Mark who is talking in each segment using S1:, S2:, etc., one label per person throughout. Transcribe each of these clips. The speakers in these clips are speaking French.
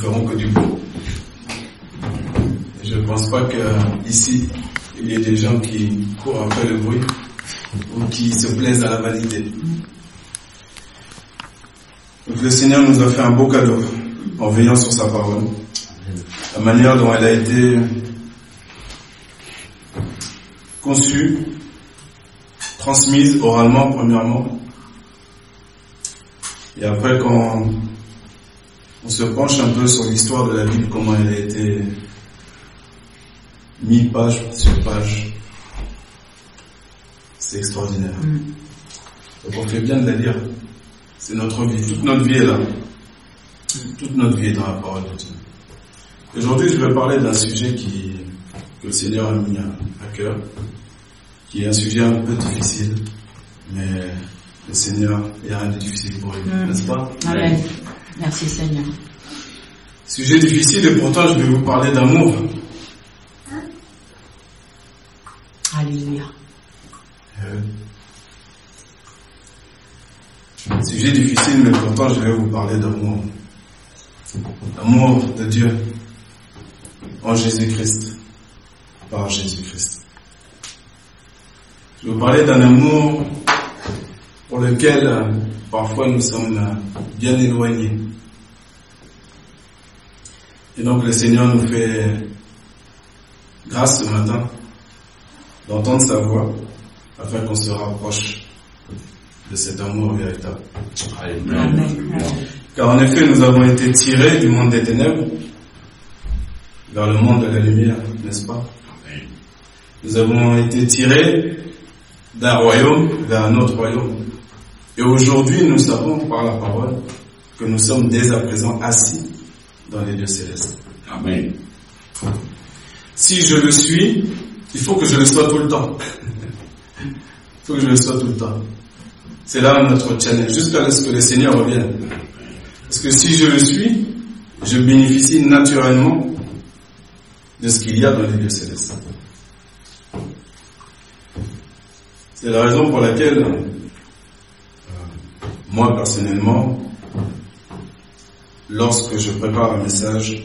S1: ferons que du bon. Je ne pense pas qu'ici, il y ait des gens qui courent après le bruit ou qui se plaisent à la vanité. Donc le Seigneur nous a fait un beau cadeau en veillant sur sa parole. La manière dont elle a été conçue, transmise oralement premièrement, et après quand on se penche un peu sur l'histoire de la Bible, comment elle a été mise page sur page, c'est extraordinaire. Donc on fait bien de la lire. C'est notre vie. Toute notre vie est là. Toute notre vie est dans la parole de Dieu. Aujourd'hui, je vais parler d'un sujet qui, que le Seigneur a mis à cœur, qui est un sujet un peu difficile, mais le Seigneur, il n'y a rien de difficile pour lui, n'est-ce pas?
S2: Amen. Merci Seigneur.
S1: Sujet difficile et pourtant je vais vous parler d'amour.
S2: Alléluia.
S1: Euh, Sujet difficile, mais pourtant je vais vous parler d'amour. L'amour de Dieu en Jésus-Christ, par Jésus-Christ. Je vais vous parler d'un amour pour lequel euh, parfois nous sommes euh, bien éloignés. Et donc le Seigneur nous fait grâce ce matin d'entendre sa voix afin qu'on se rapproche de cet amour véritable.
S2: Amen.
S1: Car en effet, nous avons été tirés du monde des ténèbres vers le monde de la lumière, n'est-ce pas? Nous avons été tirés d'un royaume vers un autre royaume. Et aujourd'hui, nous savons par la parole que nous sommes dès à présent assis dans les lieux célestes.
S3: Amen.
S1: Si je le suis, il faut que je le sois tout le temps. il faut que je le sois tout le temps. C'est là notre challenge, jusqu'à ce que le Seigneur revienne. Parce que si je le suis, je bénéficie naturellement de ce qu'il y a dans les lieux célestes. C'est la raison pour laquelle, euh, moi personnellement, lorsque je prépare un message,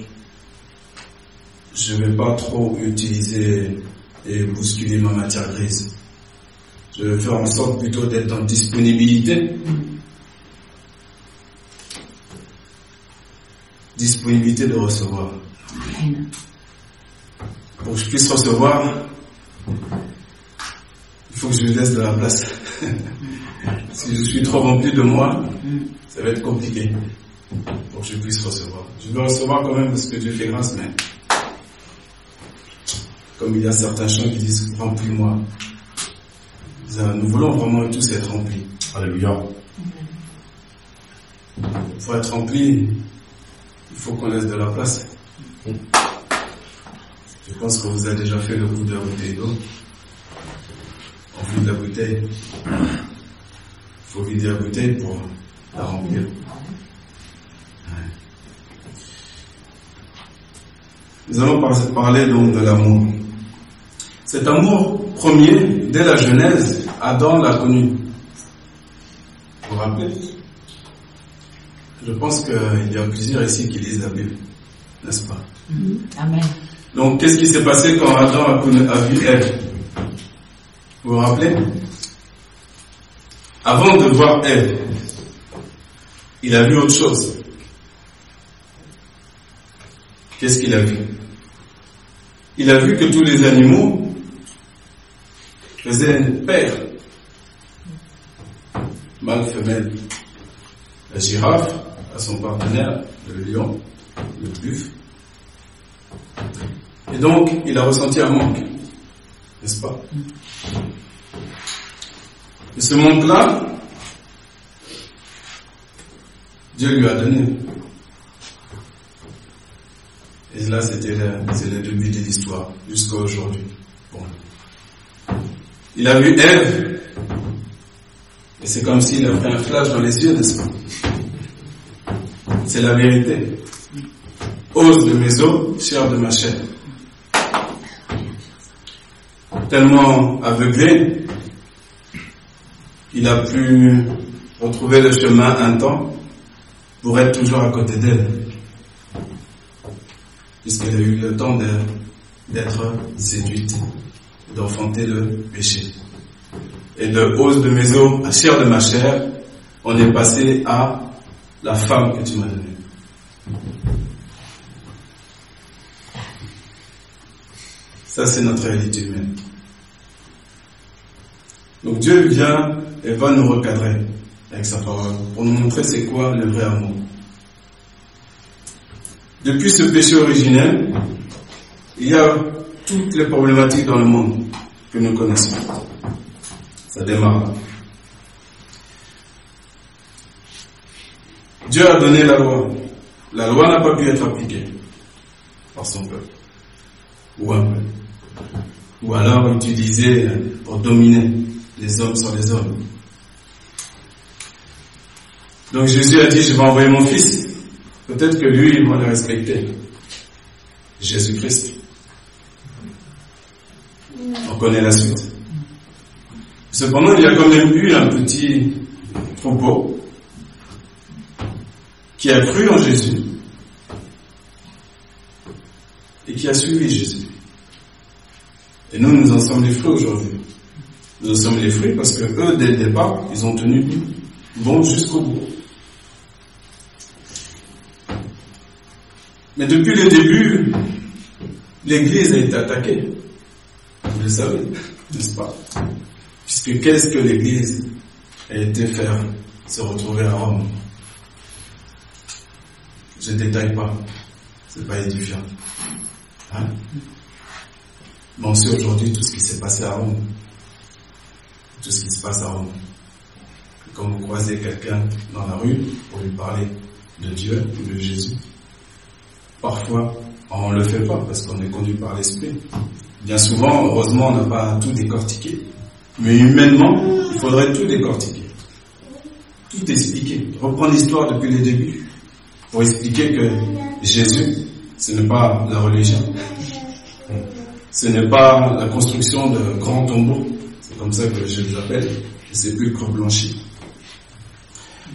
S1: je ne vais pas trop utiliser et bousculer ma matière grise. Je vais faire en sorte plutôt d'être en disponibilité. Disponibilité de recevoir. Pour que je puisse recevoir, il faut que je lui laisse de la place. si je suis trop rempli de moi, ça va être compliqué pour que je puisse recevoir. Je vais recevoir quand même parce que Dieu fait grâce, mais comme il y a certains chants qui disent remplis-moi. Nous voulons vraiment tous être remplis.
S3: Alléluia.
S1: Pour être rempli, il faut qu'on laisse de la place. Je pense que vous avez déjà fait le coup de la bouteille d'eau. On vide la bouteille. Il faut vider la bouteille pour la remplir. Nous allons par- parler donc de l'amour. Cet amour premier, dès la Genèse, Adam l'a connu. Vous vous rappelez? Je pense qu'il y a plusieurs ici qui lisent la Bible, n'est-ce pas?
S2: Amen.
S1: Donc, qu'est-ce qui s'est passé quand Adam a, connu- a vu Ève? Vous vous rappelez? Avant de voir Ève, il a vu autre chose. Qu'est-ce qu'il a vu? Il a vu que tous les animaux faisaient paire. Mâle, femelle. La girafe à son partenaire, le lion, le buffle. Et donc, il a ressenti un manque, n'est-ce pas? Et ce manque-là, Dieu lui a donné. Et là, c'était le, début de l'histoire, jusqu'à aujourd'hui. Bon. Il a vu Ève, et c'est comme s'il a fait un flash dans les yeux, n'est-ce pas? C'est la vérité. Ose de mes os, chair de ma chair. Tellement aveuglé, il a pu retrouver le chemin un temps pour être toujours à côté d'elle. Puisqu'elle a eu le temps d'être séduite, d'enfanter le péché. Et de hausse de mes os à chair de ma chair, on est passé à la femme que tu m'as donnée. Ça, c'est notre réalité humaine. Donc Dieu vient et va nous recadrer avec sa parole pour nous montrer c'est quoi le vrai amour. Depuis ce péché originel, il y a toutes les problématiques dans le monde que nous connaissons. Ça démarre Dieu a donné la loi. La loi n'a pas pu être appliquée par son peuple. Ou un peu. Ou alors utilisée pour dominer les hommes sur les hommes. Donc Jésus a dit, je vais envoyer mon fils. Peut-être que lui, il va le respecter. Jésus-Christ. On connaît la suite. Cependant, il y a quand même eu un petit troupeau qui a cru en Jésus et qui a suivi Jésus. Et nous, nous en sommes les fruits aujourd'hui. Nous en sommes les fruits parce que eux, dès le départ, ils ont tenu bon jusqu'au bout. Mais depuis le début, l'Église a été attaquée. Vous le savez, n'est-ce pas? Puisque qu'est-ce que l'Église a été faire? Se retrouver à Rome Je ne détaille pas, c'est pas édifiant. Hein? Mais on sait aujourd'hui tout ce qui s'est passé à Rome, tout ce qui se passe à Rome. Quand vous croisez quelqu'un dans la rue pour lui parler de Dieu ou de Jésus, parfois on ne le fait pas parce qu'on est conduit par l'esprit. Bien souvent, heureusement, on n'a pas tout décortiqué. Mais humainement, il faudrait tout décortiquer. Tout expliquer. Reprendre l'histoire depuis le début. Pour expliquer que Jésus, ce n'est pas la religion. Ce n'est pas la construction de grands tombeaux. C'est comme ça que je les appelle. Les sépulcres blanchis.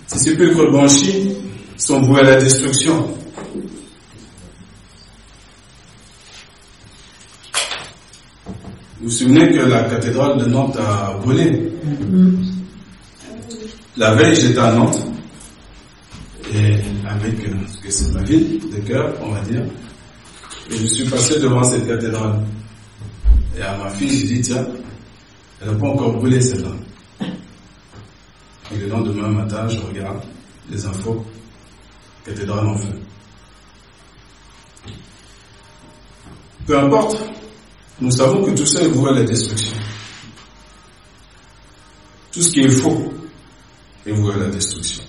S1: Ces sépulcres blanchis sont voués à la destruction. Vous vous souvenez que la cathédrale de Nantes a brûlé La veille, j'étais à Nantes, et avec, euh, que c'est ma ville de cœur, on va dire, et je suis passé devant cette cathédrale. Et à ma fille, j'ai dit, tiens, elle n'a pas encore brûlé celle-là. Et le lendemain matin, je regarde les infos, cathédrale en feu. Peu importe, nous savons que tout ça est voué à la destruction. Tout ce qui est faux est voué à la destruction.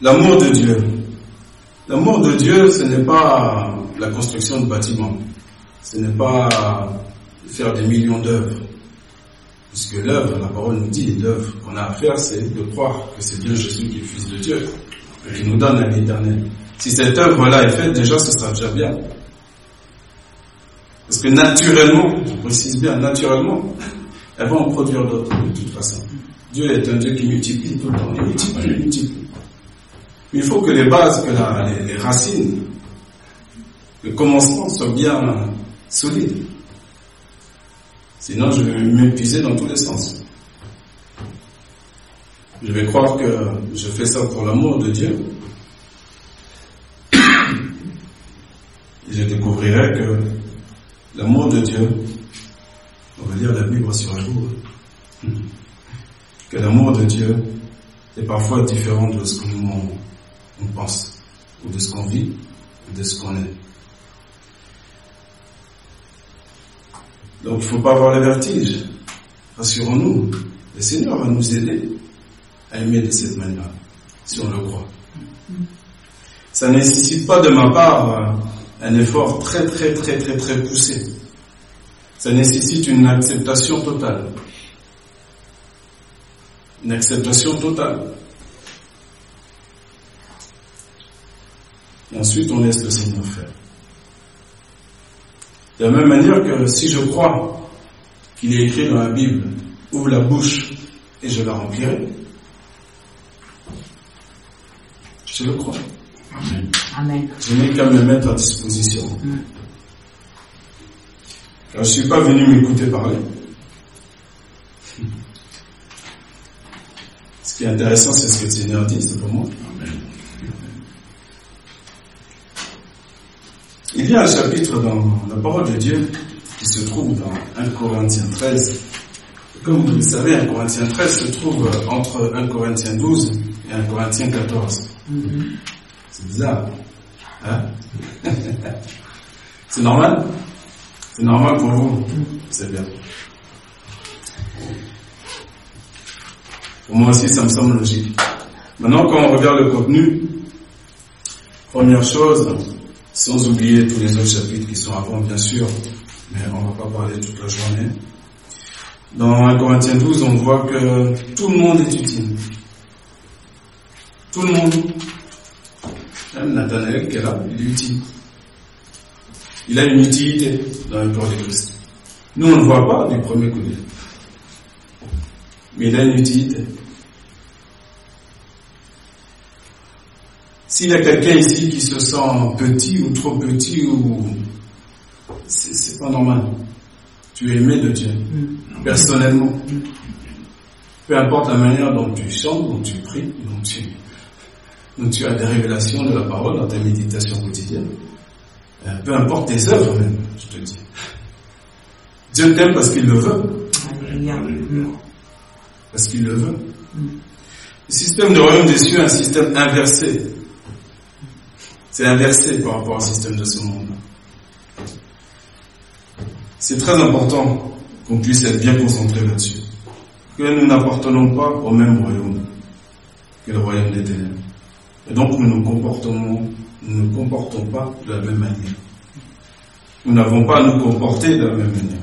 S1: L'amour de Dieu. L'amour de Dieu, ce n'est pas la construction de bâtiments. Ce n'est pas faire des millions d'œuvres. Puisque l'œuvre, la parole nous dit, l'œuvre qu'on a à faire, c'est de croire que c'est Dieu Jésus qui est Fils de Dieu, et qui nous donne la vie éternelle. Si cette œuvre-là est faite, déjà, ce sera déjà bien. Parce que naturellement, je précise bien, naturellement, elle va en produire d'autres de toute façon. Dieu est un Dieu qui multiplie tout le temps, il multiplie, il multiplie. Il faut que les bases, que les, les, racines, le commencement soient bien solides. Sinon, je vais m'épuiser dans tous les sens. Je vais croire que je fais ça pour l'amour de Dieu, je découvrirai que l'amour de Dieu, on va dire la Bible sur un jour, que l'amour de Dieu est parfois différent de ce nous on, pense, ou de ce qu'on vit, ou de ce qu'on est. Donc il ne faut pas avoir le vertige. Rassurons-nous, le Seigneur va nous aider à aimer de cette manière, si on le croit. Ça ne nécessite pas de ma part un effort très très très très très poussé. Ça nécessite une acceptation totale. Une acceptation totale. Et ensuite, on laisse le Seigneur faire. De la même manière que si je crois qu'il est écrit dans la Bible, ouvre la bouche et je la remplirai. Je le crois.
S2: Amen. Amen.
S1: Je n'ai qu'à me mettre à disposition. Je ne suis pas venu m'écouter parler. Ce qui est intéressant, c'est ce que le Seigneur dit, c'est pour moi. Il y a un chapitre dans la parole de Dieu qui se trouve dans 1 Corinthiens 13. Comme vous le savez, 1 Corinthiens 13 se trouve entre 1 Corinthiens 12 et 1 Corinthiens 14.
S2: Mhm.
S1: C'est bizarre. Hein? C'est normal? C'est normal pour vous? C'est bien. Pour moi aussi, ça me semble logique. Maintenant, quand on regarde le contenu, première chose, sans oublier tous les autres chapitres qui sont avant, bien sûr, mais on va pas parler toute la journée. Dans 1 Corinthiens 12, on voit que tout le monde est utile. Tout le monde. Nathanaël qui est là, il est utile. Il a une utilité dans le corps de Christ. Nous, on ne le voit pas du premier coup d'œil. Mais il a une utilité. S'il y a quelqu'un ici qui se sent petit ou trop petit ou c'est c'est pas normal. Tu es aimé de Dieu,
S2: Mm.
S1: personnellement. Peu importe la manière dont tu chantes, dont tu pries, dont tu, dont tu as des révélations de la parole dans ta méditation quotidienne. Euh, Peu importe tes œuvres même, je te dis. Dieu t'aime parce qu'il le veut.
S2: Mm.
S1: Parce qu'il le veut.
S2: Mm.
S1: Le système de royaume des cieux est un système inversé. C'est inversé par rapport au système de ce monde. C'est très important qu'on puisse être bien concentré là-dessus. Que nous n'appartenons pas au même royaume que le royaume des ténèbres. Et donc nous comportons, nous ne comportons pas de la même manière. Nous n'avons pas à nous comporter de la même manière.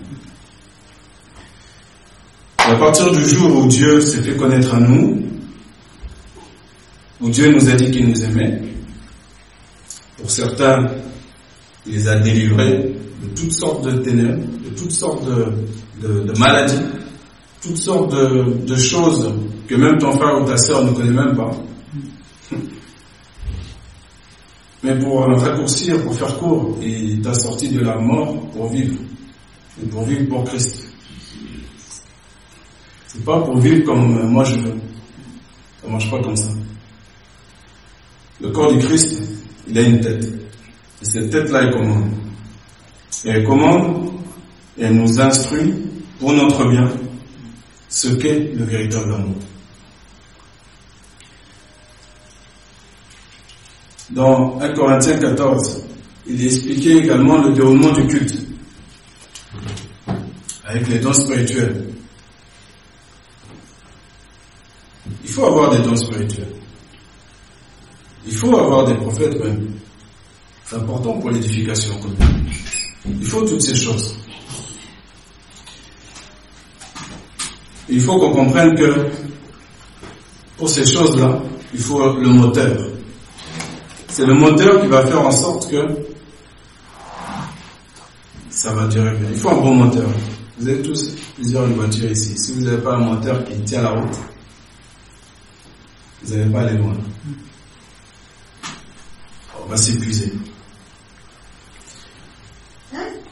S1: À partir du jour où Dieu s'est fait connaître à nous, où Dieu nous a dit qu'il nous aimait, pour certains, il les a délivrés de toutes sortes de ténèbres, de toutes sortes de, maladies, toutes sortes de, de choses que même ton frère ou ta sœur ne connaît même pas. Mais pour raccourcir, pour faire court, il t'a sorti de la mort pour vivre. Et pour vivre pour Christ. C'est pas pour vivre comme moi je veux. Ça marche pas comme ça. Le corps du Christ, il a une tête. Et cette tête-là, elle commande. Et elle commande, et elle nous instruit pour notre bien ce qu'est le véritable amour. Dans 1 Corinthiens 14, il expliqué également le déroulement du culte avec les dons spirituels. Il faut avoir des dons spirituels. Il faut avoir des prophètes même. C'est important pour l'édification. Il faut toutes ces choses. Il faut qu'on comprenne que pour ces choses-là, il faut le moteur. C'est le moteur qui va faire en sorte que ça va durer. bien. Il faut un bon moteur. Vous avez tous plusieurs voitures ici. Si vous n'avez pas un moteur qui tient la route, vous n'allez pas aller loin. On va s'épuiser.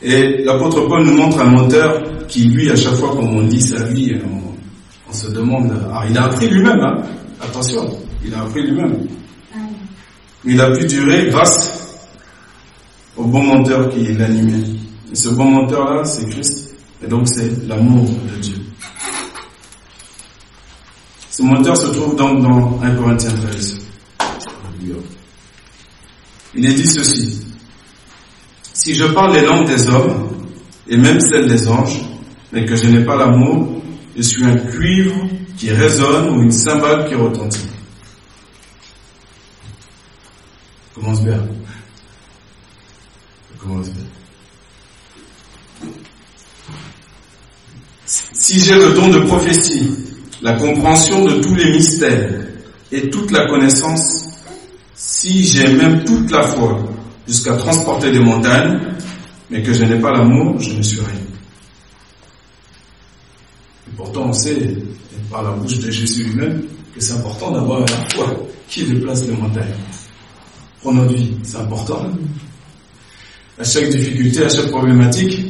S1: Et l'apôtre Paul nous montre un moteur qui, lui, à chaque fois qu'on lit sa vie, on, se demande. Il a appris lui-même, hein. attention, il a appris lui-même. Il a pu durer grâce au bon moteur qui l'animait. Et ce bon moteur-là, c'est Christ. Et donc, c'est l'amour de Dieu. Ce moteur se trouve donc dans 1 Corinthiens 13. Il est dit ceci. Si je parle les langues des hommes, et même celles des anges, mais que je n'ai pas l'amour, je suis un cuivre qui résonne ou une cymbale qui retentit. Commence bien. Commence bien. Si j'ai le don de prophétie, la compréhension de tous les mystères et toute la connaissance, si j'ai même toute la foi jusqu'à transporter des montagnes, mais que je n'ai pas l'amour, je ne suis rien. Et pourtant, on sait, par la bouche de Jésus lui-même, que c'est important d'avoir la foi qui déplace les montagnes. Pour notre vie, c'est important. À chaque difficulté, à chaque problématique,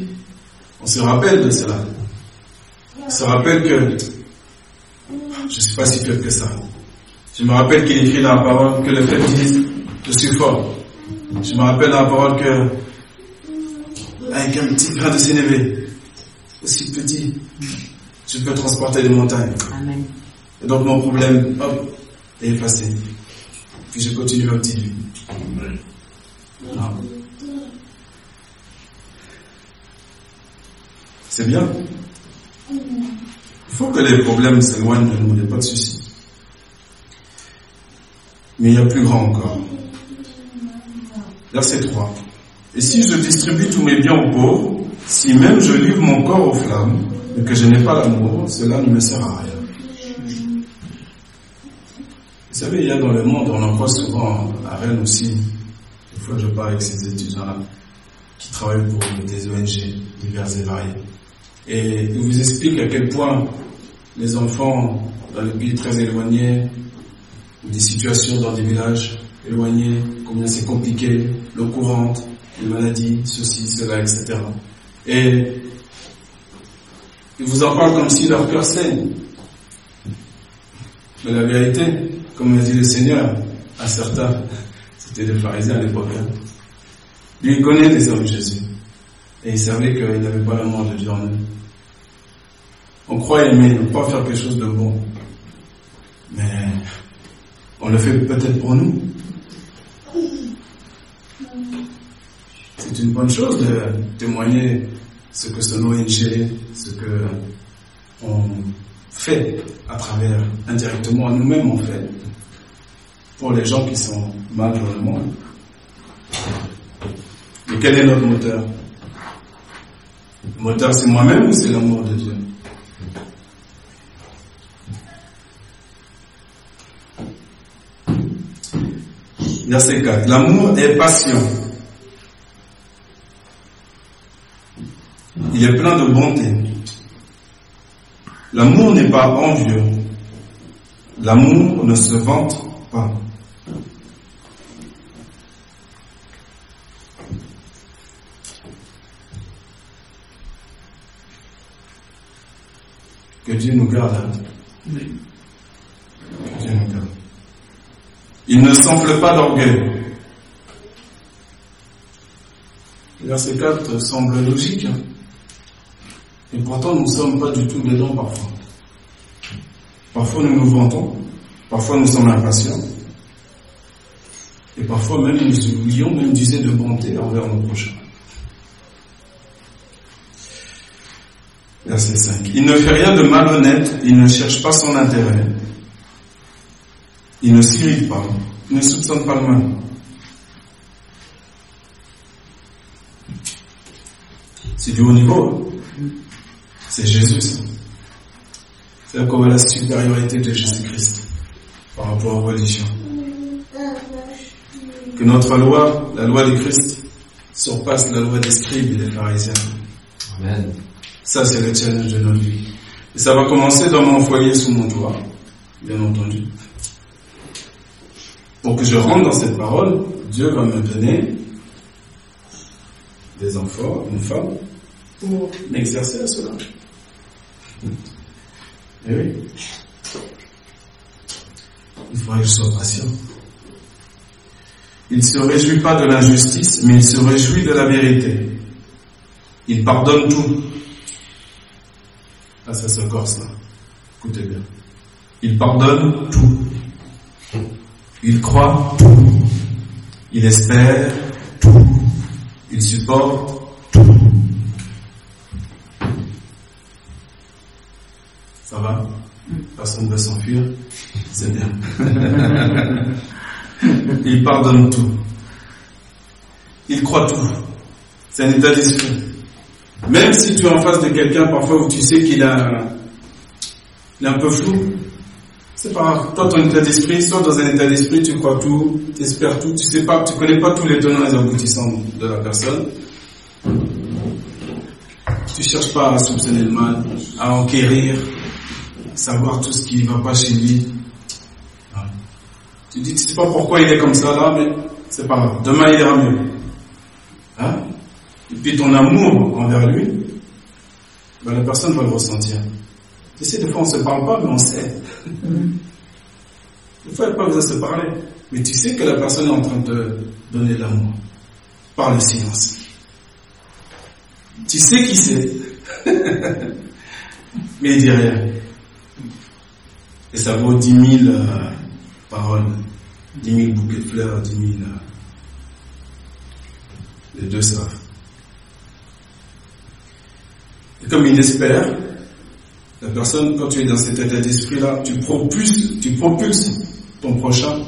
S1: on se rappelle de cela. On se rappelle que je ne suis pas si faible que ça. Je me rappelle qu'il écrit dans la parole que le fait disent je suis fort. Je me rappelle dans la parole que avec un petit grain de sénévé, aussi petit, je peux transporter des montagnes.
S2: Amen.
S1: Et donc mon problème, hop, est effacé. Puis je continue ma petite vie. Ah. C'est bien. Il faut que les problèmes s'éloignent de nous, il n'y a pas de souci. Mais il y a plus grand encore. Verset 3. Et si je distribue tous mes biens aux pauvres, si même je livre mon corps aux flammes, mais que je n'ai pas l'amour, cela ne me sert à rien. Vous savez, il y a dans le monde, on en voit souvent à Rennes aussi, des fois je parle avec ces étudiants-là, qui travaillent pour des ONG diverses et variées. Et ils vous expliquent à quel point les enfants dans les pays très éloignés, ou des situations dans des villages éloignés, combien c'est compliqué, l'eau courante, les maladies, ceci, cela, etc. Et ils vous en parlent comme si leur cœur saigne. Mais la vérité, comme a dit le Seigneur à certains, c'était des pharisiens à l'époque, hein. lui il connaît les hommes de Jésus. Et il savait qu'il n'avait pas l'amour de Dieu en eux. On croit aimer, ne pas faire quelque chose de bon. Mais on le fait peut-être pour nous. C'est une bonne chose de témoigner ce que son ONG, ce que on fait à travers, indirectement, nous-mêmes on fait, pour les gens qui sont mal dans le monde. Mais quel est notre moteur? Le moteur c'est moi-même ou c'est l'amour de Dieu? Verset 4. L'amour est passion. Il est plein de bonté. L'amour n'est pas envieux. L'amour ne se vante pas. Que Dieu nous garde. hein. Que Dieu nous garde. Il ne s'enfle pas d'orgueil. Verset 4 semble logique. hein. Et pourtant, nous ne sommes pas du tout dedans parfois. Parfois, nous nous vantons. Parfois, nous sommes impatients. Et parfois, même, nous oublions même d'user de bonté envers nos prochains. Verset 5. Il ne fait rien de malhonnête, il ne cherche pas son intérêt. Il ne s'irrite pas, il ne soupçonne pas le mal. C'est du haut niveau. C'est Jésus. C'est comme la supériorité de Jésus-Christ par rapport aux religions. Que notre loi, la loi de Christ, surpasse la loi des scribes et des pharisiens.
S3: Amen.
S1: Ça, c'est le challenge de notre vie. Et ça va commencer dans mon foyer sous mon toit, bien entendu. Pour que je rentre dans cette parole, Dieu va me donner des enfants, une femme, pour m'exercer à cela. Eh oui. Il faudrait que je sois patient. Il ne se réjouit pas de l'injustice, mais il se réjouit de la vérité. Il pardonne tout. Ah, ça se corse là. Écoutez bien. Il pardonne tout. Il croit tout. Il espère tout. Il supporte Ça va Personne ne veut s'enfuir C'est bien. Il pardonne tout. Il croit tout. C'est un état d'esprit. Même si tu es en face de quelqu'un parfois où tu sais qu'il a, il est un peu flou, c'est pas grave. Toi, ton état d'esprit, soit dans un état d'esprit, tu crois tout, tu espères tout, tu sais pas, tu connais pas tous les tenants et les aboutissants de la personne. Tu cherches pas à soupçonner le mal, à enquérir, savoir tout ce qui va pas chez lui. Tu dis, tu sais pas pourquoi il est comme ça là, mais c'est pas grave. Demain, il ira mieux. Hein? Et puis ton amour envers lui, ben, la personne va le ressentir. Tu sais, des fois, on se parle pas, mais on sait. Des fois, il n'y a pas besoin de se parler. Mais tu sais que la personne est en train de te donner de l'amour. Par le silence. Tu sais qui c'est. mais il dit rien. Et ça vaut dix mille euh, paroles, dix mille bouquets de fleurs, dix mille. Euh, les deux savent. Et comme il espère, la personne, quand tu es dans cet état d'esprit-là, tu propulses, tu propulses ton prochain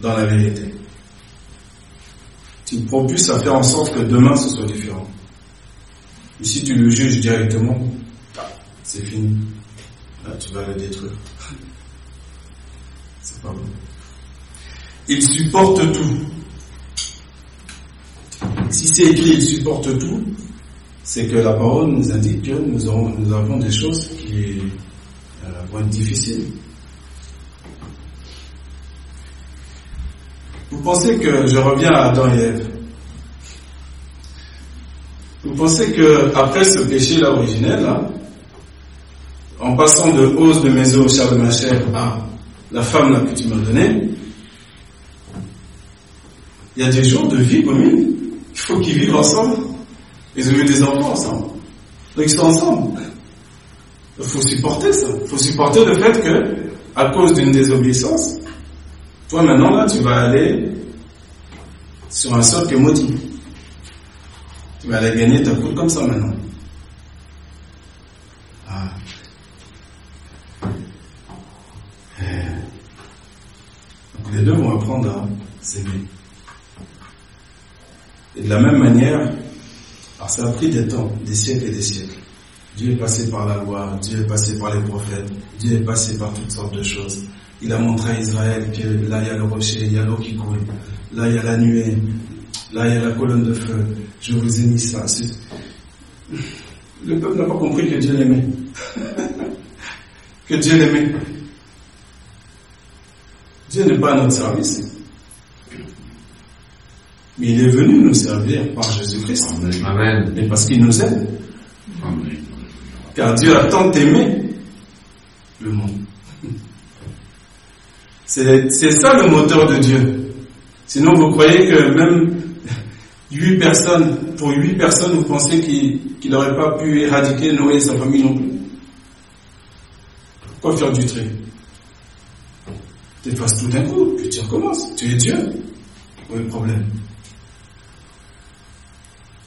S1: dans la vérité. Tu propulses à faire en sorte que demain ce soit différent. Et si tu le juges directement, c'est fini. Tu vas le détruire. Il supporte tout. Si c'est écrit, il supporte tout, c'est que la parole nous indique que nous, avons des choses qui euh, vont être difficiles. Vous pensez que, je reviens à Adam et Ève, vous pensez que après ce péché-là originel, en passant de hausse de mes os, chair de ma chair, à la femme que tu m'as donnée, il y a des jours de vie commune. Il faut qu'ils vivent ensemble. Ils ont eu des enfants ensemble. Donc ils sont ensemble. Il faut supporter ça. Il faut supporter le fait que, à cause d'une désobéissance, toi maintenant là, tu vas aller sur un sol qui est maudit. Tu vas aller gagner ta coupe comme ça maintenant. Ah. Les deux vont apprendre à s'aimer. Et de la même manière, alors ça a pris des temps, des siècles et des siècles. Dieu est passé par la loi, Dieu est passé par les prophètes, Dieu est passé par toutes sortes de choses. Il a montré à Israël que là il y a le rocher, il y a l'eau qui coule, là il y a la nuée, là il y a la colonne de feu. Je vous ai mis ça. Le peuple n'a pas compris que Dieu l'aimait. que Dieu l'aimait. Dieu n'est pas à notre service. Mais il est venu nous servir par Jésus-Christ.
S3: Amen.
S1: Et parce qu'il nous aime.
S3: Amen.
S1: Car Dieu a tant aimé le monde. C'est ça le moteur de Dieu. Sinon, vous croyez que même huit personnes, pour huit personnes, vous pensez qu'il qu'il n'aurait pas pu éradiquer Noé et sa famille non plus? Pourquoi faire du trait Tu effaces tout d'un coup, puis tu recommences. Tu es Dieu. Où est le problème?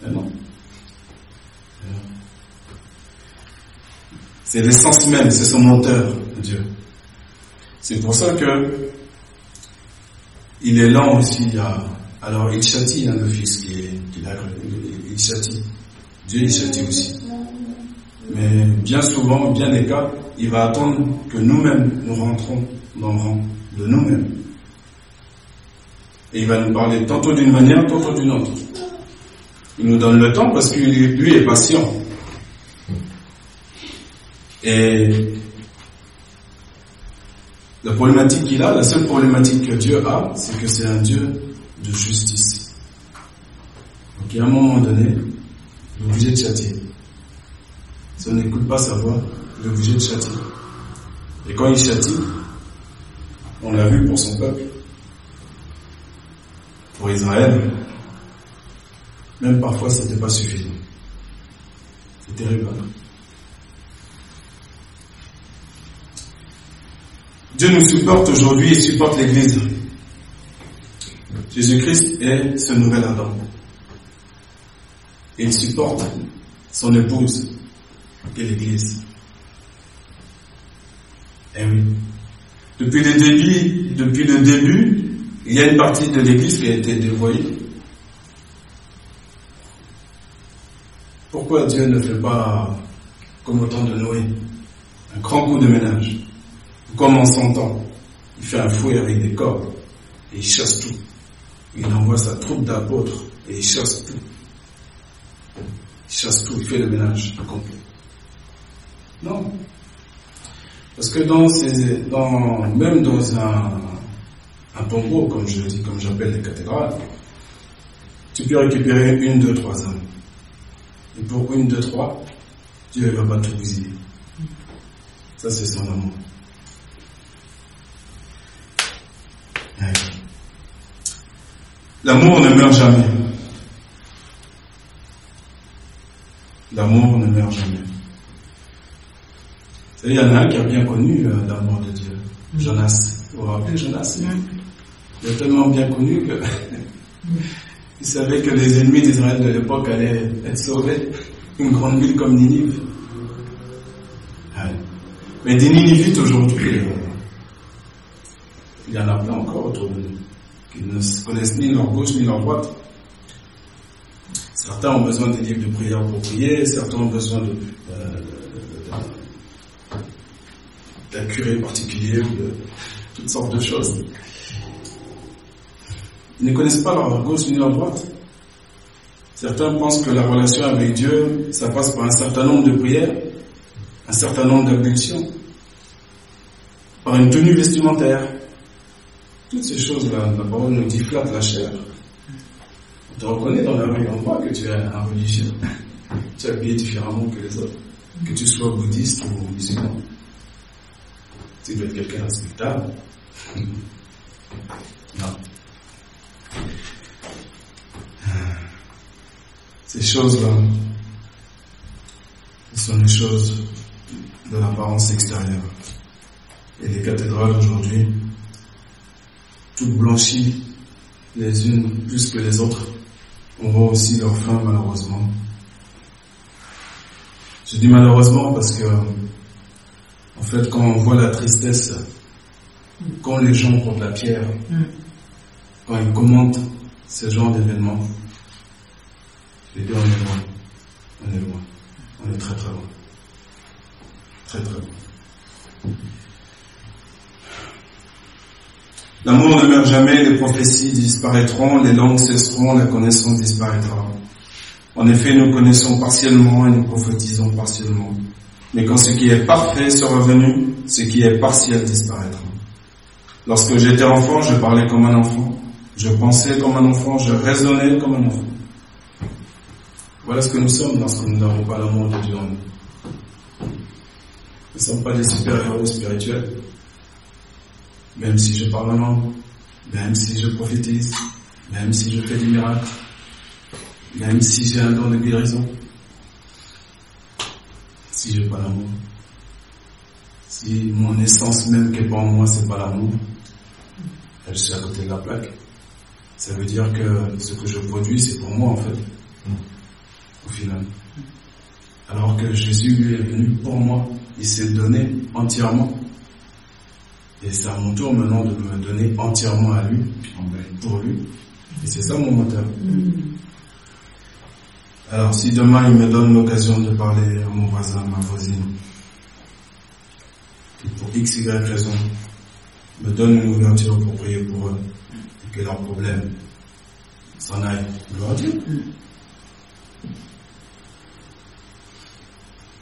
S1: Mais non. Mais non. C'est l'essence même, c'est son moteur, Dieu. C'est pour ça que il est lent aussi. Alors il châtie hein, le fils qui est, qu'il a, il châtie. Dieu il châtie aussi. Mais bien souvent, bien des cas, il va attendre que nous-mêmes nous rentrons dans le rang de nous-mêmes. Et il va nous parler tantôt d'une manière, tantôt d'une autre. Il nous donne le temps parce que lui est patient. Et la problématique qu'il a, la seule problématique que Dieu a, c'est que c'est un Dieu de justice. Donc, a un moment donné, il est obligé de châtier. Si on n'écoute pas sa voix, il est obligé de châtier. Et quand il châtie, on l'a vu pour son peuple, pour Israël, même parfois c'était pas suffisant. C'est terrible. hein. Dieu nous supporte aujourd'hui et supporte l'Église. Jésus-Christ est ce nouvel Adam. Et il supporte son épouse, est l'Église. Eh. Depuis le début, depuis le début, il y a une partie de l'Église qui a été dévoyée. Pourquoi Dieu ne fait pas comme au temps de Noé, un grand coup de ménage? Comme en son temps, il fait un fouet avec des cordes et il chasse tout. Il envoie sa troupe d'apôtres et il chasse tout. Il chasse tout, il fait le ménage complet. Non. Parce que dans ces, dans, même dans un, un tombeau, comme je dis, comme j'appelle les cathédrales, tu peux récupérer une, deux, trois âmes. Et pour une, deux, trois, Dieu ne va pas tout bousiller. Ça, c'est son amour. L'amour ne meurt jamais. L'amour ne meurt jamais. Il y en a un qui a bien connu euh, l'amour de Dieu. Jonas. Vous vous rappelez Jonas? Il a tellement bien connu que il savait que les ennemis d'Israël de l'époque allaient être sauvés. Une grande ville comme Ninive. Mais des Ninivites aujourd'hui, euh, il y en a plein encore autour de nous, qui ne connaissent ni leur gauche ni leur droite. Certains ont besoin des livres de prière pour prier, certains ont besoin de, d'un curé particulier ou de toutes sortes de choses. Ils ne connaissent pas leur gauche ni leur droite. Certains pensent que la relation avec Dieu, ça passe par un certain nombre de prières, un certain nombre d'ablutions, par une tenue vestimentaire. Toutes ces choses-là, la parole nous dit flatte la chair. On te reconnaît dans la rue, on voit que tu es un religieux. tu es habillé différemment que les autres. Que tu sois bouddhiste ou musulman. Tu dois être quelqu'un respectable. Non. Ces choses-là, sont les choses de l'apparence extérieure. Et les cathédrales aujourd'hui, toutes blanchies les unes plus que les autres, on voit aussi leur fin malheureusement. Je dis malheureusement parce que, en fait, quand on voit la tristesse, quand les gens portent la pierre, quand ils commentent ce genre d'événements, les deux, on est loin. On est loin. On est très très loin. Très très loin. L'amour ne meurt jamais, les prophéties disparaîtront, les langues cesseront, la connaissance disparaîtra. En effet, nous connaissons partiellement et nous prophétisons partiellement. Mais quand ce qui est parfait sera venu, ce qui est partiel disparaîtra. Lorsque j'étais enfant, je parlais comme un enfant, je pensais comme un enfant, je raisonnais comme un enfant. Voilà ce que nous sommes lorsque nous n'avons pas l'amour de Dieu en nous. Nous ne sommes pas des super-héros spirituels. Même si je parle en langue, même si je prophétise, même si je fais des miracles, même si j'ai un don de guérison, si je n'ai pas l'amour, si mon essence même qui est pas en moi, c'est pas l'amour, je suis à côté de la plaque. Ça veut dire que ce que je produis, c'est pour moi en fait au final. Alors que Jésus lui est venu pour moi, il s'est donné entièrement. Et c'est à mon tour maintenant de me donner entièrement à lui, pour lui. Et c'est ça mon moteur. Alors si demain il me donne l'occasion de parler à mon voisin, à ma voisine, et pour x, y raison, me donne une ouverture pour prier pour eux, et que leurs problèmes s'en aillent, gloire Dieu.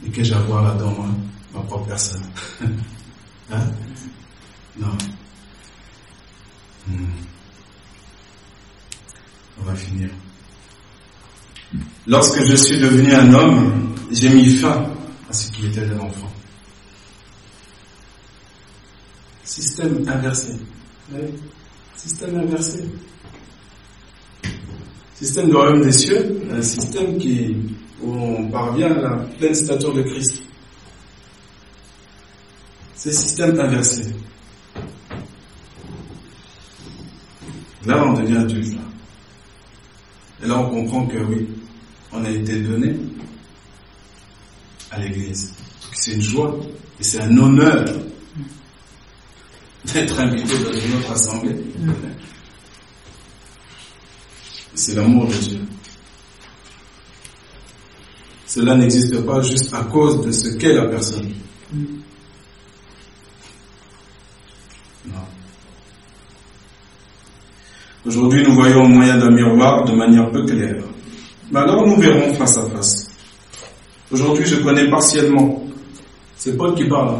S1: Et que j'ai à voir là-dedans, ma propre personne Hein? Non. Hmm. On va finir. Lorsque je suis devenu un homme, j'ai mis fin à ce qui était de l'enfant. Système inversé. Système inversé. Système de royaume des cieux, un système qui, où on parvient à la pleine stature de Christ. C'est système inversé. Là, on devient adulte. Et là, on comprend que oui, on a été donné à l'Église. C'est une joie et c'est un honneur d'être invité dans une autre assemblée. C'est l'amour de Dieu. Cela n'existe pas juste à cause de ce qu'est la personne. Non. Aujourd'hui, nous voyons au moyen d'un miroir de manière peu claire. Mais alors, nous verrons face à face. Aujourd'hui, je connais partiellement. C'est Paul qui parle.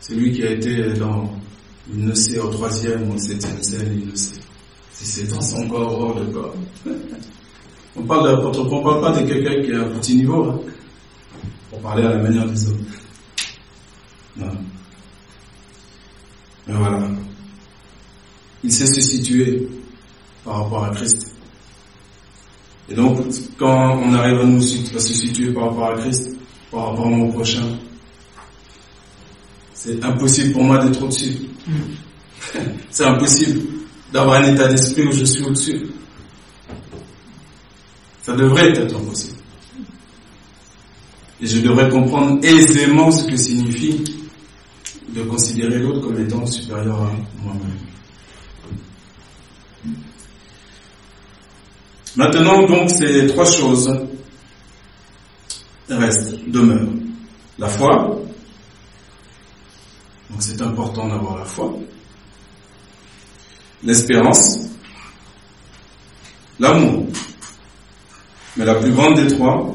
S1: C'est lui qui a été dans Il ne sait au troisième ou au septième ciel, il ne sait. Si c'est dans son corps hors de corps. On parle d'apôtre, on parle pas de quelqu'un qui est à petit niveau, hein, pour parler à la manière des autres. Non. Mais voilà. Il sait se situer par rapport à Christ. Et donc, quand on arrive à, nous, à se situer par rapport à Christ, par rapport à mon prochain, c'est impossible pour moi d'être au-dessus. c'est impossible d'avoir un état d'esprit où je suis au-dessus. Ça devrait être possible. Et je devrais comprendre aisément ce que signifie de considérer l'autre comme étant supérieur à moi-même. Maintenant, donc, ces trois choses restent, demeurent. La foi, donc c'est important d'avoir la foi. L'espérance, l'amour. Mais la plus grande des trois,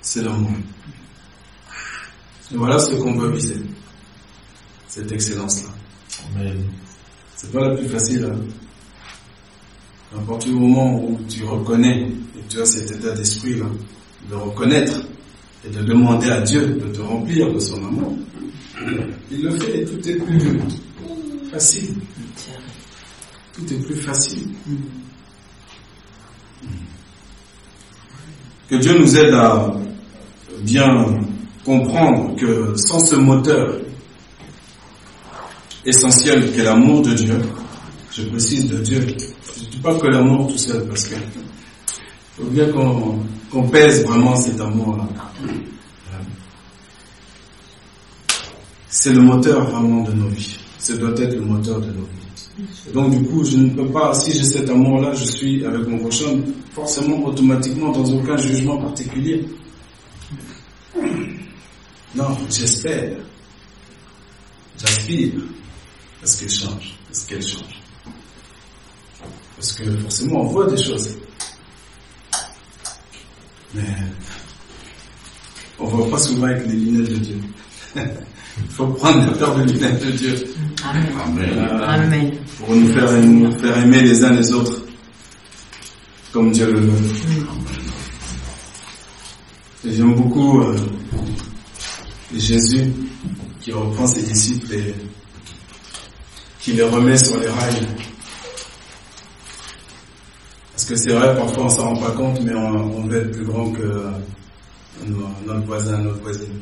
S1: c'est l'amour. Et voilà ce qu'on veut viser. Cette excellence-là. C'est pas la plus facile. Hein. À partir du moment où tu reconnais, et tu as cet état d'esprit-là, de reconnaître et de demander à Dieu de te remplir de son amour, il le fait et tout est plus facile. Tout est plus facile. Que Dieu nous aide à bien comprendre que sans ce moteur essentiel qu'est l'amour de Dieu, je précise de Dieu, je ne dis pas que l'amour tout seul, parce que faut bien qu'on pèse vraiment cet amour-là. C'est le moteur vraiment de nos vies. Ce doit être le moteur de nos vies donc du coup, je ne peux pas, si j'ai cet amour-là, je suis avec mon prochain, forcément, automatiquement, dans aucun jugement particulier. Non, j'espère. J'aspire à ce qu'elle change, à ce qu'elle change. Parce que forcément, on voit des choses. Mais on ne voit pas souvent avec les lunettes de Dieu. Il faut prendre la peur de lunettes de Dieu.
S2: Amen.
S1: Pour nous faire, nous faire aimer les uns les autres comme Dieu le veut. J'aime beaucoup euh, Jésus qui reprend ses disciples et qui les remet sur les rails. Parce que c'est vrai, parfois on s'en rend pas compte, mais on, veut être plus grand que notre voisin, notre voisine.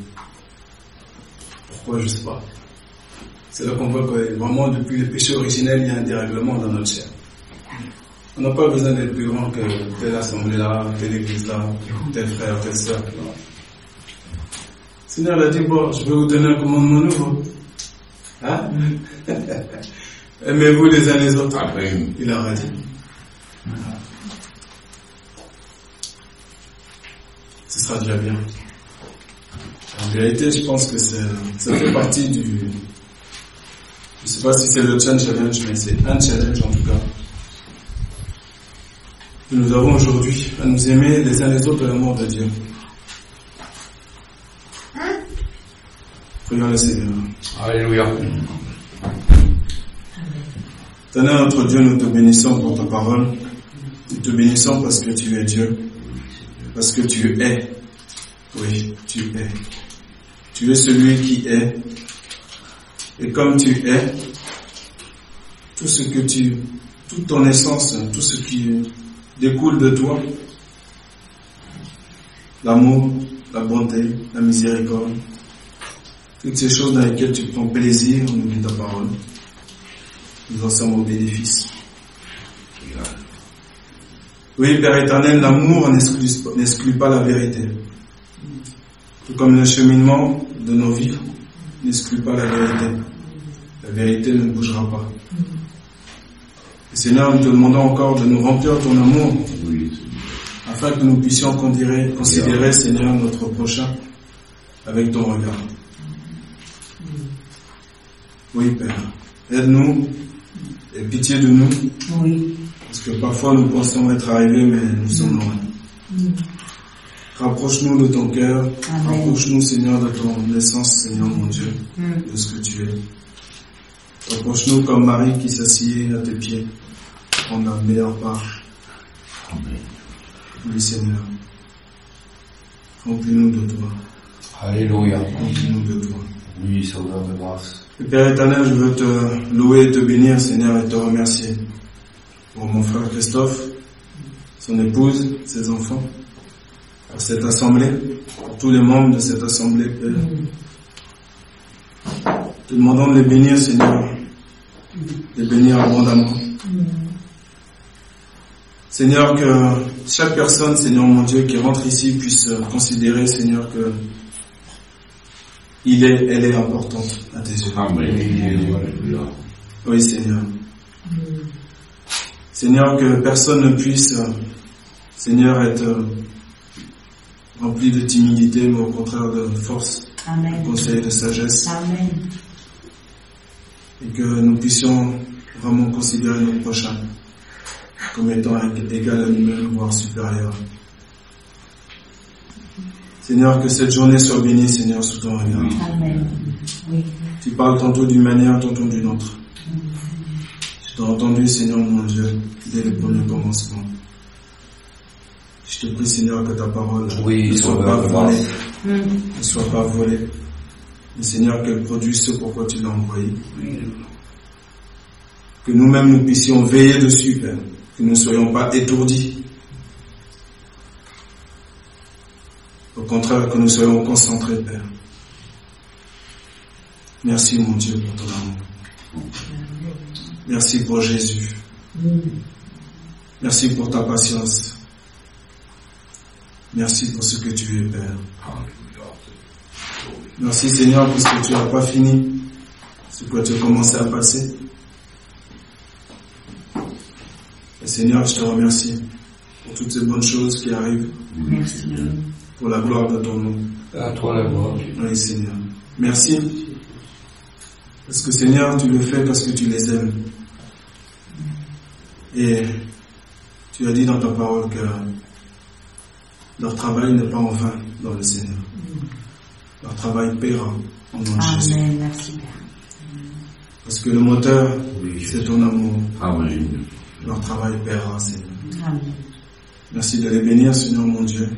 S1: Pourquoi? Je sais pas. C'est là qu'on voit que vraiment, depuis le péché originel, il y a un dérèglement dans notre chair. On n'a pas besoin d'être plus grand que telle assemblée-là, telle église-là, tel frère, telle soeur. Seigneur a dit, bon, je vais vous donner un commandement nouveau. Hein? Aimez-vous les uns les autres. Il a dit. Ce sera déjà bien. En vérité, je pense que ça fait partie du... Je ne sais pas si c'est le challenge, mais c'est un challenge en tout cas. Que nous avons aujourd'hui à nous aimer les uns les autres de l'amour de Dieu. Prions le Seigneur.
S3: Alléluia.
S1: Tenez notre Dieu, nous te bénissons pour ta parole. Nous te bénissons parce que tu es Dieu. Parce que tu es. Oui, tu es. Tu es celui qui est. Et comme tu es, tout ce que tu, toute ton essence, tout ce qui découle de toi, l'amour, la bonté, la miséricorde, toutes ces choses dans lesquelles tu prends plaisir, on oublie ta parole. Nous en sommes au bénéfice. Oui, Père éternel, l'amour n'exclut pas la vérité. Tout comme le cheminement de nos vies n'exclut pas la vérité. La vérité ne bougera pas. Et Seigneur, nous te demandons encore de nous remplir ton amour, afin que nous puissions considérer, Seigneur, notre prochain avec ton regard. Oui, Père. Aide-nous et pitié de nous.
S2: Oui.
S1: Parce que parfois nous pensons être arrivés, mais nous sommes loin. Mm. Rapproche-nous de ton cœur. Rapproche-nous, Seigneur, de ton essence, Seigneur mon Dieu, mm. de ce que tu es. Approche-nous comme Marie qui s'assied à tes pieds. On a meilleure part.
S3: Amen.
S1: Oui, Seigneur. Remplis-nous de toi.
S3: Alléluia.
S1: Remplis-nous de toi.
S3: Oui, Sauveur de grâce.
S1: Et Père éternel, je veux te louer et te bénir, Seigneur, et te remercier pour mon frère Christophe, son épouse, ses enfants, pour cette assemblée, pour tous les membres de cette assemblée, Père. Te demandons de les bénir, Seigneur, de les bénir abondamment. Seigneur, que chaque personne, Seigneur mon Dieu, qui rentre ici puisse considérer, Seigneur, que il est, elle est importante à tes yeux.
S3: Amen.
S1: Oui, Seigneur. Seigneur, que personne ne puisse, euh, Seigneur, être euh, rempli de timidité, mais au contraire de force, de conseil, de sagesse,
S2: Amen.
S1: et que nous puissions vraiment considérer nos prochains comme étant égal à nous-mêmes, voire supérieurs. Seigneur, que cette journée soit bénie, Seigneur, sous ton regard.
S2: Amen. Oui.
S1: Tu parles tantôt d'une manière, tantôt d'une autre. Je t'ai entendu, Seigneur mon Dieu, dès le premier commencement. Je te prie, Seigneur, que ta parole
S3: Oui,
S1: ne soit pas volée.
S2: Mm.
S1: ne soit pas volée. Mais Seigneur, qu'elle produise ce pourquoi tu l'as envoyé. Que nous-mêmes nous puissions veiller dessus, Père. Que nous ne soyons pas étourdis. Au contraire, que nous soyons concentrés, Père. Merci, mon Dieu, pour ton amour. Merci pour Jésus. Merci pour ta patience. Merci pour ce que tu es, Père. Merci Seigneur parce que tu n'as pas fini ce que tu as commencé à passer. Et Seigneur, je te remercie pour toutes ces bonnes choses qui arrivent,
S2: Merci.
S1: pour la gloire de ton nom.
S3: À toi la gloire.
S1: Oui Seigneur. Merci. Parce que Seigneur, tu le fais parce que tu les aimes. Et tu as dit dans ta parole que leur travail n'est pas en vain dans le Seigneur. Leur travail paiera au nom de Jésus.
S2: Amen. Merci, Père.
S1: Parce que le moteur,
S3: Oui,
S1: c'est ton amour.
S3: Amen.
S1: Leur travail paiera, Seigneur.
S2: Amen.
S1: Merci de les bénir, Seigneur mon Dieu.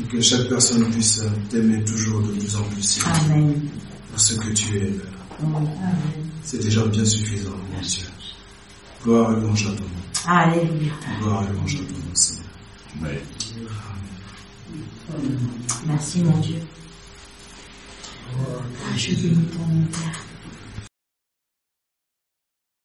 S1: Et que chaque personne puisse t'aimer toujours de plus en plus, Seigneur,
S2: Amen.
S1: pour ce que tu es. C'est déjà bien suffisant, mon Dieu. Gloire et louange à ton nom.
S2: Alléluia.
S1: Gloire et louange à ton nom, Seigneur.
S3: Amen.
S2: Merci, mon Dieu. Ah, je bénis ton nom, Père.